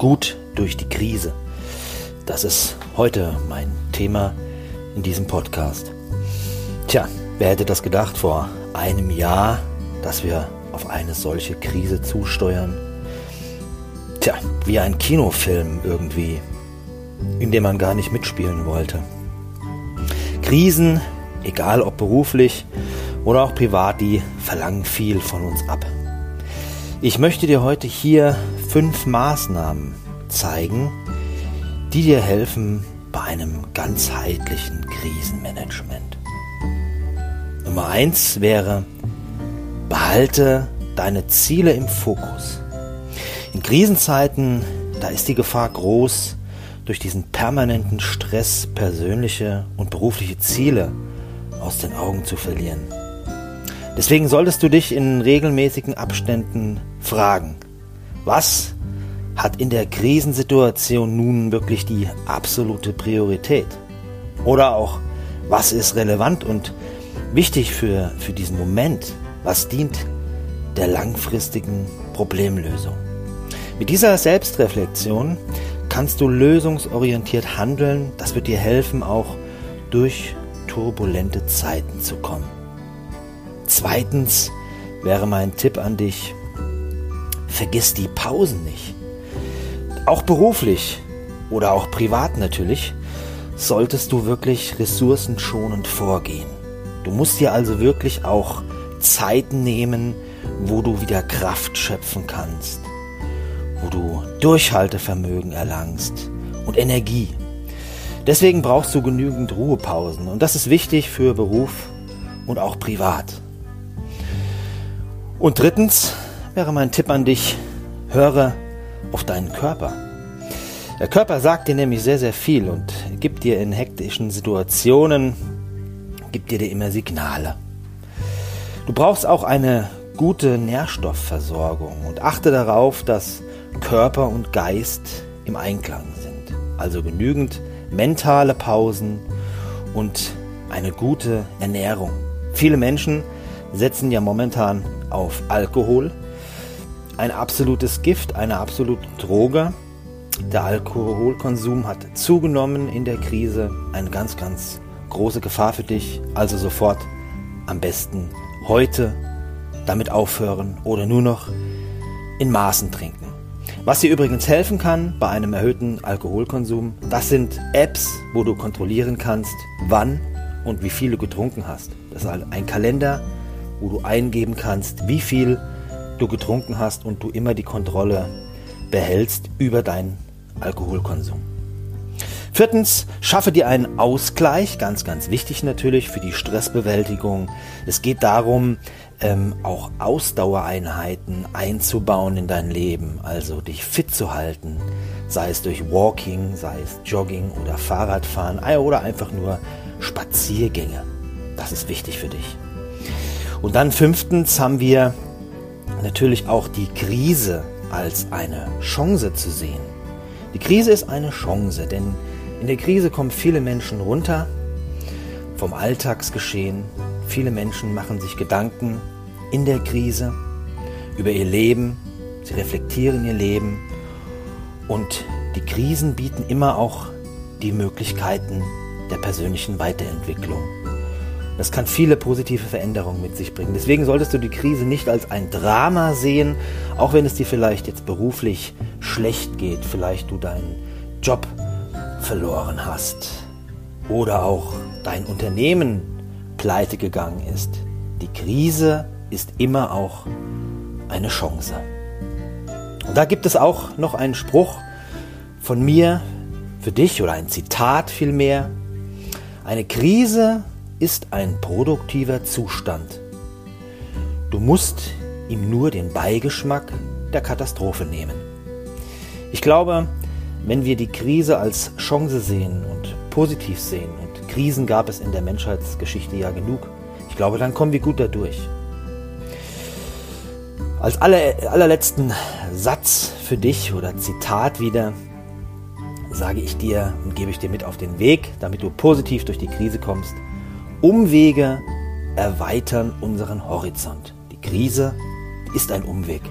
gut durch die Krise. Das ist heute mein Thema in diesem Podcast. Tja, wer hätte das gedacht vor einem Jahr, dass wir auf eine solche Krise zusteuern? Tja, wie ein Kinofilm irgendwie, in dem man gar nicht mitspielen wollte. Krisen, egal ob beruflich oder auch privat, die verlangen viel von uns ab. Ich möchte dir heute hier fünf Maßnahmen zeigen, die dir helfen bei einem ganzheitlichen Krisenmanagement. Nummer eins wäre, behalte deine Ziele im Fokus. In Krisenzeiten, da ist die Gefahr groß, durch diesen permanenten Stress persönliche und berufliche Ziele aus den Augen zu verlieren. Deswegen solltest du dich in regelmäßigen Abständen fragen, was hat in der Krisensituation nun wirklich die absolute Priorität? Oder auch, was ist relevant und wichtig für, für diesen Moment? Was dient der langfristigen Problemlösung? Mit dieser Selbstreflexion kannst du lösungsorientiert handeln. Das wird dir helfen, auch durch turbulente Zeiten zu kommen. Zweitens wäre mein Tipp an dich, vergiss die Pausen nicht. Auch beruflich oder auch privat natürlich solltest du wirklich ressourcenschonend vorgehen. Du musst dir also wirklich auch Zeit nehmen, wo du wieder Kraft schöpfen kannst, wo du Durchhaltevermögen erlangst und Energie. Deswegen brauchst du genügend Ruhepausen und das ist wichtig für Beruf und auch privat. Und drittens wäre mein Tipp an dich, höre auf deinen Körper. Der Körper sagt dir nämlich sehr, sehr viel und gibt dir in hektischen Situationen, gibt dir, dir immer Signale. Du brauchst auch eine gute Nährstoffversorgung und achte darauf, dass Körper und Geist im Einklang sind. Also genügend mentale Pausen und eine gute Ernährung. Viele Menschen setzen ja momentan auf Alkohol. Ein absolutes Gift, eine absolute Droge. Der Alkoholkonsum hat zugenommen in der Krise. Eine ganz, ganz große Gefahr für dich. Also sofort am besten heute damit aufhören oder nur noch in Maßen trinken. Was dir übrigens helfen kann bei einem erhöhten Alkoholkonsum, das sind Apps, wo du kontrollieren kannst, wann und wie viel du getrunken hast. Das ist ein Kalender, wo du eingeben kannst, wie viel du getrunken hast und du immer die Kontrolle behältst über deinen Alkoholkonsum. Viertens, schaffe dir einen Ausgleich, ganz, ganz wichtig natürlich für die Stressbewältigung. Es geht darum, ähm, auch Ausdauereinheiten einzubauen in dein Leben, also dich fit zu halten, sei es durch Walking, sei es Jogging oder Fahrradfahren oder einfach nur Spaziergänge. Das ist wichtig für dich. Und dann fünftens haben wir natürlich auch die Krise als eine Chance zu sehen. Die Krise ist eine Chance, denn in der Krise kommen viele Menschen runter vom Alltagsgeschehen. Viele Menschen machen sich Gedanken in der Krise über ihr Leben. Sie reflektieren ihr Leben. Und die Krisen bieten immer auch die Möglichkeiten der persönlichen Weiterentwicklung. Das kann viele positive Veränderungen mit sich bringen. Deswegen solltest du die Krise nicht als ein Drama sehen, auch wenn es dir vielleicht jetzt beruflich schlecht geht, vielleicht du deinen Job verloren hast oder auch dein Unternehmen pleite gegangen ist. Die Krise ist immer auch eine Chance. Und da gibt es auch noch einen Spruch von mir für dich oder ein Zitat vielmehr. Eine Krise ist ein produktiver Zustand. Du musst ihm nur den Beigeschmack der Katastrophe nehmen. Ich glaube, wenn wir die Krise als Chance sehen und positiv sehen, und Krisen gab es in der Menschheitsgeschichte ja genug, ich glaube, dann kommen wir gut dadurch. Als aller, allerletzten Satz für dich oder Zitat wieder, sage ich dir und gebe ich dir mit auf den Weg, damit du positiv durch die Krise kommst. Umwege erweitern unseren Horizont. Die Krise ist ein Umweg.